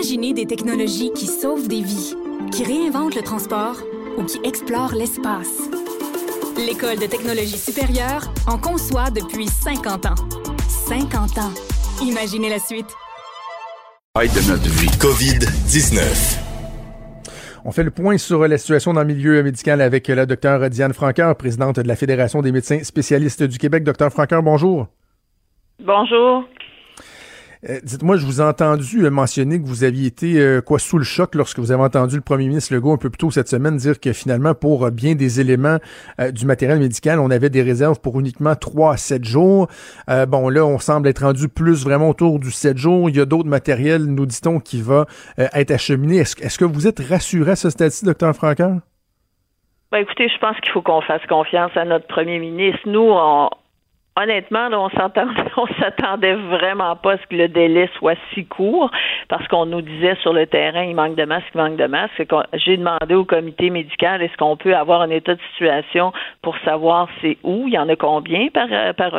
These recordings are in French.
Imaginez des technologies qui sauvent des vies, qui réinventent le transport ou qui explorent l'espace. L'École de technologie supérieure en conçoit depuis 50 ans. 50 ans. Imaginez la suite. de notre vie. COVID-19. On fait le point sur la situation dans le milieu médical avec la docteure Diane Franqueur, présidente de la Fédération des médecins spécialistes du Québec. Docteur Franqueur, bonjour. Bonjour. Euh, dites-moi, je vous ai entendu euh, mentionner que vous aviez été euh, quoi sous le choc lorsque vous avez entendu le premier ministre Legault un peu plus tôt cette semaine dire que finalement, pour bien des éléments du matériel médical, on avait des réserves pour uniquement 3 à 7 jours. bon, là, on semble être rendu plus vraiment autour du 7 jours. Il y a d'autres matériels, nous dit-on, qui va être acheminé. Est-ce, que vous êtes rassuré à ce stade-ci, docteur Franqueur? Ben, écoutez, je pense qu'il faut qu'on fasse confiance à notre premier ministre. Nous, on, honnêtement, là, on s'entendait, on s'attendait vraiment pas à ce que le délai soit si court, parce qu'on nous disait sur le terrain, il manque de masques, il manque de masques. J'ai demandé au comité médical, est-ce qu'on peut avoir un état de situation pour savoir c'est où, il y en a combien par, par,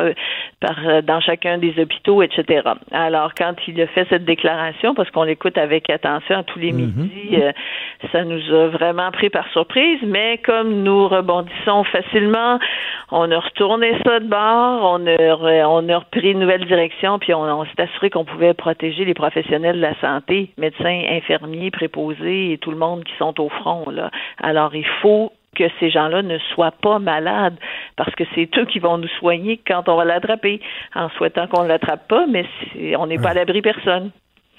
par, dans chacun des hôpitaux, etc. Alors, quand il a fait cette déclaration, parce qu'on l'écoute avec attention à tous les mm-hmm. midis, euh, ça nous a vraiment pris par surprise, mais comme nous rebondissons facilement, on a retourné ça de bord, on a, on a repris une nouvelle direction, puis on, s'est assuré qu'on pouvait protéger les professionnels de la santé, médecins, infirmiers, préposés et tout le monde qui sont au front. Là. Alors, il faut que ces gens-là ne soient pas malades parce que c'est eux qui vont nous soigner quand on va l'attraper en souhaitant qu'on ne l'attrape pas, mais on n'est pas à l'abri personne.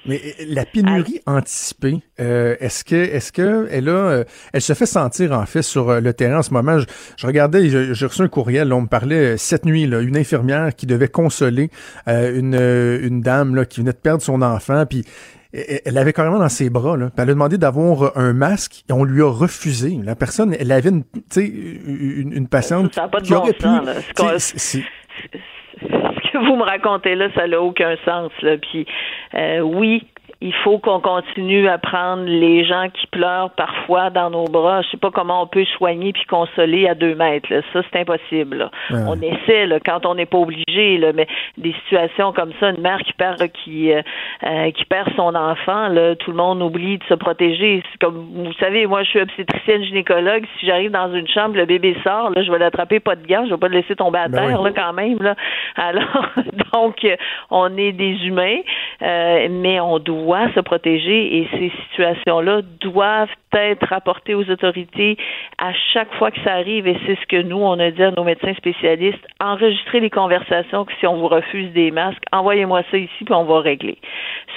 Mais euh, la pénurie anticipée, euh, est-ce que est-ce que elle a euh, elle se fait sentir en fait sur le terrain en ce moment? Je, regardais, j'ai reçu un courriel, on me parlait cette nuit là, une infirmière qui devait consoler une une dame là qui venait de perdre son enfant, puis elle avait carrément dans ses bras, là. elle a demandé d'avoir un masque et on lui a refusé. La personne, elle avait une, une, une patiente ça pas de qui aurait pu ce vous me racontez là, ça n'a aucun sens. Là. Puis euh, oui, il faut qu'on continue à prendre les gens qui pleurent parfois dans nos bras. Je sais pas comment on peut soigner puis consoler à deux mètres. Ça, c'est impossible. On essaie là, quand on n'est pas obligé, là, mais des situations comme ça, une mère qui perd qui euh, euh, qui perd son enfant, là, tout le monde oublie de se protéger. Comme vous savez, moi je suis obstétricienne gynécologue. Si j'arrive dans une chambre, le bébé sort, là, je vais l'attraper pas de gants, je vais pas le laisser tomber à ben terre là, quand même. Là. Alors, donc, on est des humains, euh, mais on doit se protéger et ces situations-là doivent être rapportées aux autorités à chaque fois que ça arrive et c'est ce que nous, on a dit à nos médecins spécialistes, enregistrer les conversations que si on vous refuse des masques, envoyez-moi ça ici puis on va régler.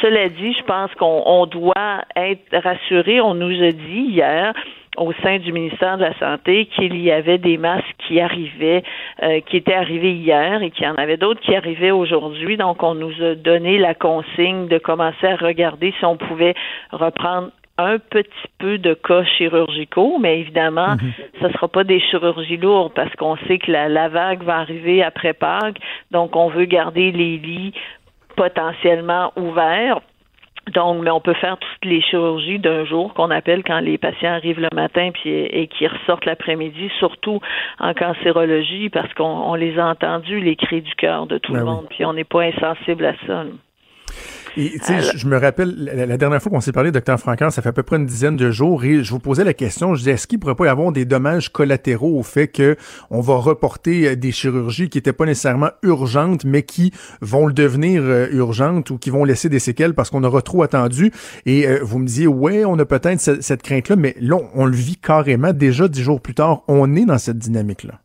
Cela dit, je pense qu'on doit être rassuré. On nous a dit hier au sein du ministère de la Santé qu'il y avait des masques qui arrivaient, euh, qui étaient arrivés hier et qu'il y en avait d'autres qui arrivaient aujourd'hui. Donc, on nous a donné la consigne de commencer à regarder si on pouvait reprendre un petit peu de cas chirurgicaux, mais évidemment, mhm. ce ne sera pas des chirurgies lourdes parce qu'on sait que la, la vague va arriver après Pâques. Donc, on veut garder les lits potentiellement ouverts donc, mais on peut faire toutes les chirurgies d'un jour qu'on appelle quand les patients arrivent le matin puis et qui ressortent l'après-midi, surtout en cancérologie, parce qu'on les a entendus les cris du cœur de tout ben le monde, puis on n'est pas insensible à ça. Tu sais, je, me rappelle, la, dernière fois qu'on s'est parlé, docteur Franquin, ça fait à peu près une dizaine de jours, et je vous posais la question, je disais, est-ce qu'il pourrait pas y avoir des dommages collatéraux au fait que on va reporter euh, des chirurgies qui étaient pas nécessairement urgentes, mais qui vont le devenir euh, urgentes ou qui vont laisser des séquelles parce qu'on aura trop attendu? Et euh, vous me disiez, ouais, on a peut-être cette, cette crainte-là, mais là, on le vit carrément. Déjà dix jours plus tard, on est dans cette dynamique-là.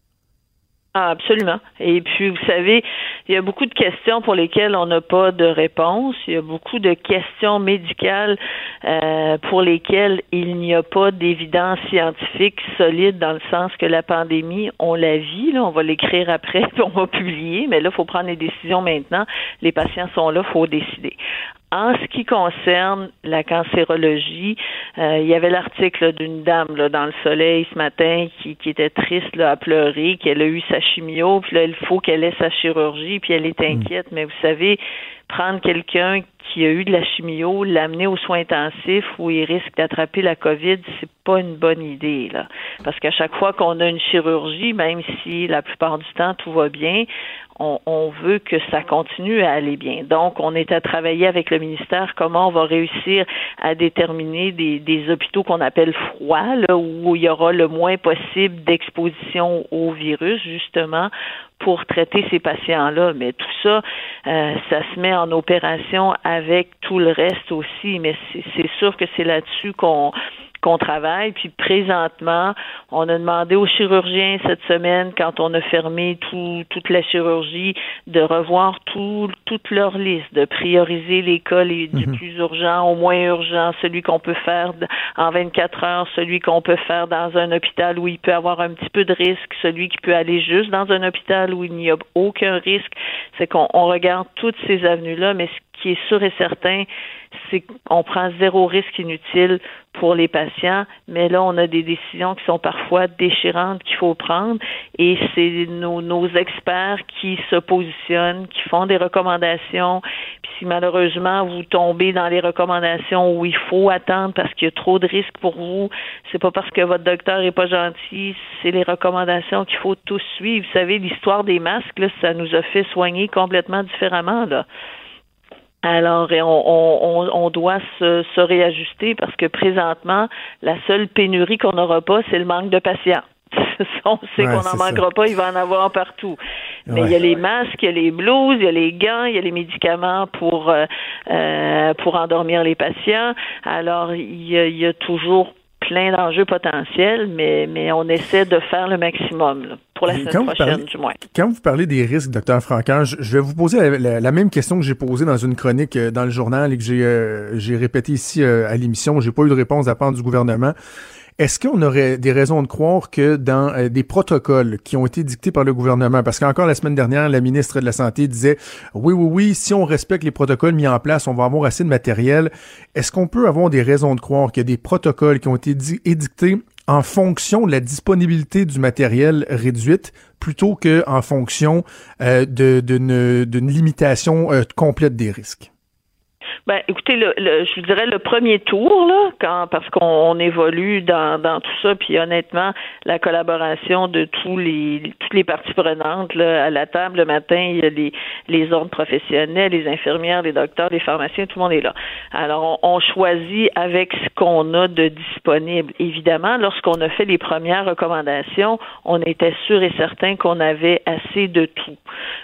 Ah, absolument. Et puis, vous savez, il y a beaucoup de questions pour lesquelles on n'a pas de réponse. Il y a beaucoup de questions médicales euh, pour lesquelles il n'y a pas d'évidence scientifique solide dans le sens que la pandémie, on la vit. Là, on va l'écrire après, puis on va publier, mais là, il faut prendre les décisions maintenant. Les patients sont là, faut décider. En ce qui concerne la cancérologie, euh, il y avait l'article d'une dame là, dans le soleil ce matin qui, qui était triste là, à pleurer, qu'elle a eu sa chimio, puis là, il faut qu'elle ait sa chirurgie, puis elle est hmm. inquiète. Mais vous savez, prendre quelqu'un qui a eu de la chimio, l'amener aux soins intensifs où il risque d'attraper la COVID, c'est pas une bonne idée là. Parce qu'à chaque fois qu'on a une chirurgie, même si la plupart du temps tout va bien, on, veut que ça continue à aller bien. Donc, on est à travailler avec le ministère comment on va réussir à déterminer des, hôpitaux qu'on appelle froids, là, où il y aura le moins possible d'exposition au virus, justement, pour traiter ces patients-là. Mais tout ça, euh, ça se met en opération avec tout le reste aussi. Mais c'est sûr que c'est là-dessus qu'on qu'on travaille. Puis présentement, on a demandé aux chirurgiens cette semaine, quand on a fermé tout, toute la chirurgie, de revoir tout, toute leur liste, de prioriser les cas les, du mhm. plus urgent au moins urgent, celui qu'on peut faire en 24 heures, celui qu'on peut faire dans un hôpital où il peut avoir un petit peu de risque, celui qui peut aller juste dans un hôpital où il n'y a aucun risque. C'est qu'on regarde toutes ces avenues-là, mais ce qui est sûr et certain, c'est qu'on prend zéro risque inutile pour les patients, mais là, on a des décisions qui sont parfois déchirantes qu'il faut prendre et c'est nos, nos experts qui se positionnent, qui font des recommandations. Puis si malheureusement vous tombez dans les recommandations où il faut attendre parce qu'il y a trop de risques pour vous, c'est pas parce que votre docteur est pas gentil, c'est les recommandations qu'il faut tous suivre. Vous savez, l'histoire des masques, là, ça nous a fait soigner complètement différemment, là. Alors, on, on, doit se, se, réajuster parce que présentement, la seule pénurie qu'on n'aura pas, c'est le manque de patients. on sait qu'on n'en manquera pas, il va en avoir partout. Mais il y a les masques, il y a les blouses, il y a les gants, il y a les médicaments pour euh, euh pour endormir les patients. Alors, il y a, il y a toujours plein d'enjeux potentiels, mais, mais on essaie de faire le maximum pour la semaine prochaine, du moins. Quand vous parlez des risques, docteur Franquin, je, vais vous poser la, même question que j'ai posée dans une chronique euh, dans le journal et que j'ai euh, j'ai répété ici euh, à l'émission. J'ai pas eu de réponse à part du gouvernement. Est-ce qu'on aurait des raisons de croire que dans euh, des protocoles qui ont été dictés par le gouvernement, parce qu'encore la semaine dernière, la ministre de la Santé disait oui, oui, oui, si on respecte les protocoles mis en place, on va avoir assez de matériel. Est-ce qu'on peut avoir des raisons de croire qu'il y a des protocoles qui ont été édictés en fonction de la disponibilité du matériel réduite plutôt qu'en fonction euh, d'une limitation euh, complète des risques? Ben, écoutez, le, je vous dirais le premier tour, là, quand parce qu'on évolue dans, tout ça, puis honnêtement, la collaboration de tous les toutes les parties prenantes à la table le matin, il y a les, les professionnels, les infirmières, les docteurs, les pharmaciens, tout le monde est là. Alors, on, choisit avec ce qu'on a de disponible. Évidemment, lorsqu'on a fait les premières recommandations, on était sûr et certain qu'on avait assez de tout.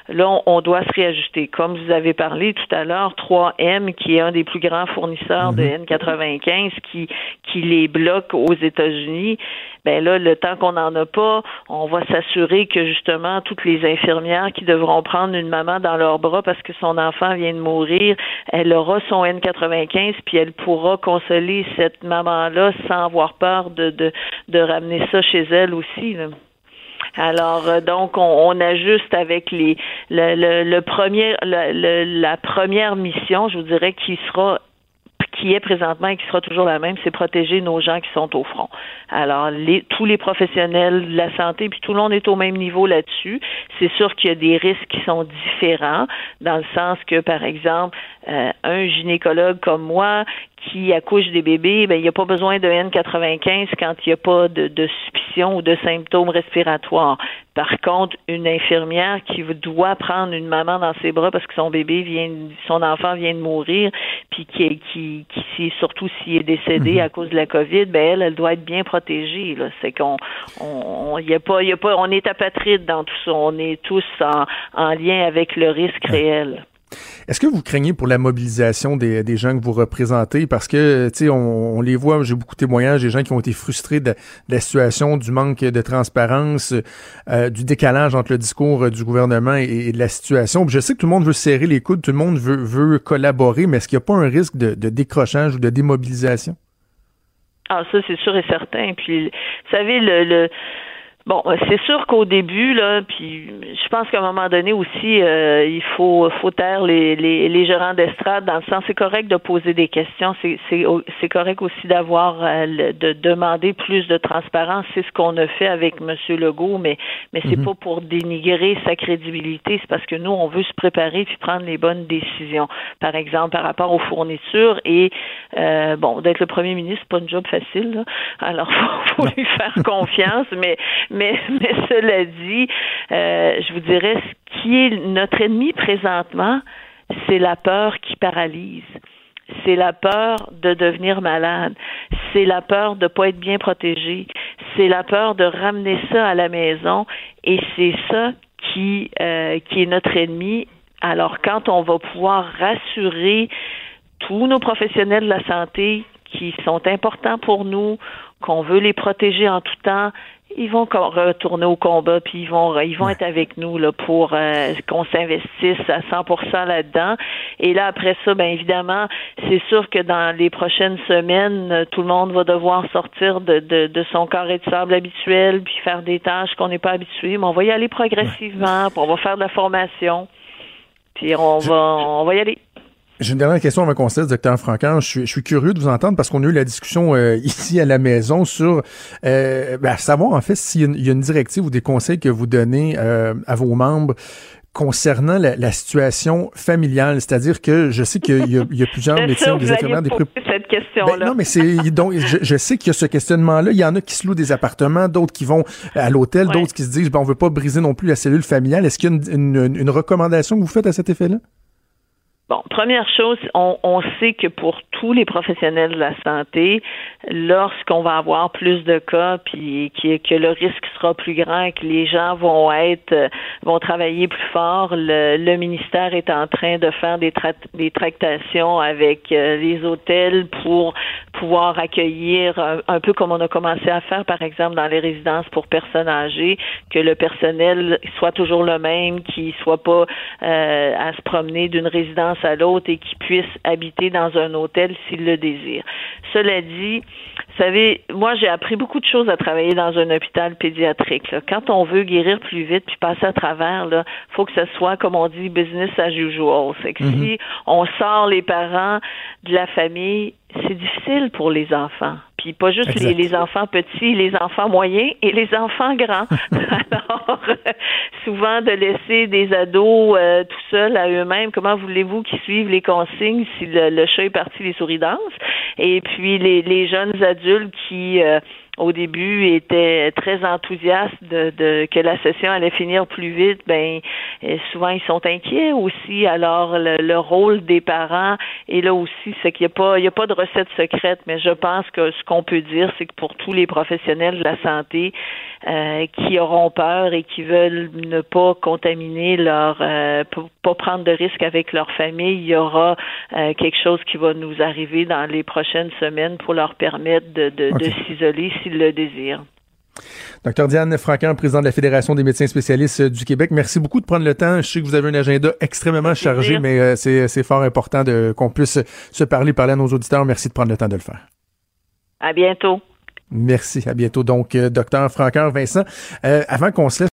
Là, on, on doit se réajuster. Comme vous avez parlé tout à l'heure, 3M qui est un des plus grands fournisseurs de mhm. N95 qui, qui les bloque aux États-Unis, ben là, le temps qu'on n'en a pas, on va s'assurer que justement toutes les infirmières qui devront prendre une maman dans leurs bras parce que son enfant vient de mourir, elle aura son N95 puis elle pourra consoler cette maman-là sans avoir peur de, de, de ramener ça chez elle aussi. Là. Alors euh, donc on, ajuste avec les le, le, premier la première mission, je vous dirais, qui sera qui est présentement et qui sera toujours la même, c'est protéger nos gens qui sont au front. Alors, les, tous les professionnels de la santé, puis tout le monde est au même niveau là-dessus. C'est sûr qu'il y a des risques qui sont différents, dans le sens que, par exemple, euh, un gynécologue comme moi qui accouche des bébés, ben, il n'y a pas besoin de N95 quand il n'y a pas de, de suspicion ou de symptômes respiratoires. Par contre, une infirmière qui doit prendre une maman dans ses bras parce que son bébé vient, son enfant vient de mourir, puis qui, qui, qui surtout s'il est décédé mhm. à cause de la COVID, ben elle, elle doit être bien protégée. Là. C'est qu'on, on, y a pas, y a pas, on est apatride dans tout ça. On est tous en, en lien avec le risque réel. Est-ce que vous craignez pour la mobilisation des, des gens que vous représentez? Parce que, tu sais, on, les voit, j'ai beaucoup de témoignages des gens qui ont été frustrés de, la situation, du manque de transparence, euh, du décalage entre le discours euh, du gouvernement et, de la situation. je sais que tout le monde veut serrer les coudes, tout le monde veut, collaborer, mais est-ce qu'il n'y a pas un risque de, décrochage ou de démobilisation? Ah, ça, c'est sûr et certain. Puis, vous savez, le Bon, euh, c'est sûr qu'au début, là, puis je pense qu'à un moment donné aussi, euh, il faut faut taire les, les, les gérants d'estrade dans le sens c'est correct de poser des questions, c'est c'est correct aussi d'avoir euh, de demander plus de transparence, c'est ce qu'on a fait avec Monsieur Legault, mais mais c'est mhm. pas pour dénigrer sa crédibilité, c'est parce que nous on veut se préparer puis prendre les bonnes décisions. Par exemple, par rapport aux fournitures et bon, d'être le premier ministre, c'est pas une job facile, là. alors faut, faut lui faire confiance, mais mais, cela dit, euh, je vous dirais, ce qui est notre ennemi présentement, c'est la peur qui paralyse. C'est la peur de devenir malade. C'est la peur de ne pas être bien protégé. C'est la peur de ramener ça à la maison. Et c'est ça qui, euh, qui est notre ennemi. Alors, quand on va pouvoir rassurer tous nos professionnels de la santé qui sont importants pour nous, qu'on veut les protéger en tout temps, ils vont retourner au combat puis ils vont ils vont être avec nous là pour euh, qu'on s'investisse à 100% là-dedans. Et là après ça ben évidemment c'est sûr que dans les prochaines semaines tout le monde va devoir sortir de, de, de son carré de sable habituel puis faire des tâches qu'on n'est pas habitué. Mais on va y aller progressivement puis on va faire de la formation. Puis on va on va y aller j'ai une dernière question avant qu'on se docteur Franquin. Je suis, curieux de vous entendre parce qu'on a eu la discussion euh, ici à la maison sur euh, ben, savoir en fait s'il y, a une directive ou des conseils que vous donnez euh, à vos membres concernant la, situation familiale, c'est-à-dire que je sais qu'il y, a plusieurs médecins, des infirmières, des cette question-là. Ben, non, mais c'est donc je, sais qu'il y a ce questionnement-là. Il y en a qui se louent des appartements, d'autres qui vont à l'hôtel, d'autres qui se disent ben on veut pas briser non plus la cellule familiale. Est-ce qu'il y a une recommandation que vous faites à cet effet-là? Bon, première chose, on, on, sait que pour tous les professionnels de la santé, lorsqu'on va avoir plus de cas, puis que, le risque sera plus grand que les gens vont être vont travailler plus fort, le, ministère est en train de faire des, des tractations avec euh, les hôtels pour pouvoir accueillir un, peu comme on a commencé à faire, par exemple, dans les résidences pour personnes âgées, que le personnel soit toujours le même, qu'il soit pas euh, à se promener d'une résidence à l'autre et qui puisse habiter dans un hôtel s'il le désire. Cela dit, vous savez, moi j'ai appris beaucoup de choses à travailler dans un hôpital pédiatrique. Quand on veut guérir plus vite puis passer à travers, il faut que ce soit, comme on dit, business as usual. C'est que mm-hmm. si on sort les parents de la famille, c'est difficile pour les enfants. Puis pas juste les, enfants petits, les enfants moyens et les enfants grands. Alors, souvent de laisser des ados euh, tout seuls à eux-mêmes, comment voulez-vous qu'ils suivent les consignes si le, chat est parti, les souris dansent? Et puis les, les jeunes adultes qui... Euh, au début était très enthousiaste de, de, que la session allait finir plus vite, ben euh, souvent ils sont inquiets aussi. Alors le, rôle des parents est là aussi, c'est qu'il n'y a pas il y a pas de recette secrète, mais je pense que ce qu'on peut dire, c'est que pour tous les professionnels de la santé qui auront peur et qui veulent ne pas contaminer leur euh, pas prendre de risques avec leur famille, il y aura euh, quelque chose qui va nous arriver dans les prochaines semaines pour leur permettre de, de, de s'isoler s'ils le désirent. Docteur Diane Franquin, président de la Fédération des médecins spécialistes du Québec, merci beaucoup de prendre le temps. Je sais que vous avez un agenda extrêmement chargé, mais euh, c'est fort important qu'on puisse se parler, parler à nos auditeurs. Merci de prendre le temps de le faire. À bientôt. Merci, à bientôt. Donc, euh, docteur Franqueur Vincent, euh, avant qu'on se laisse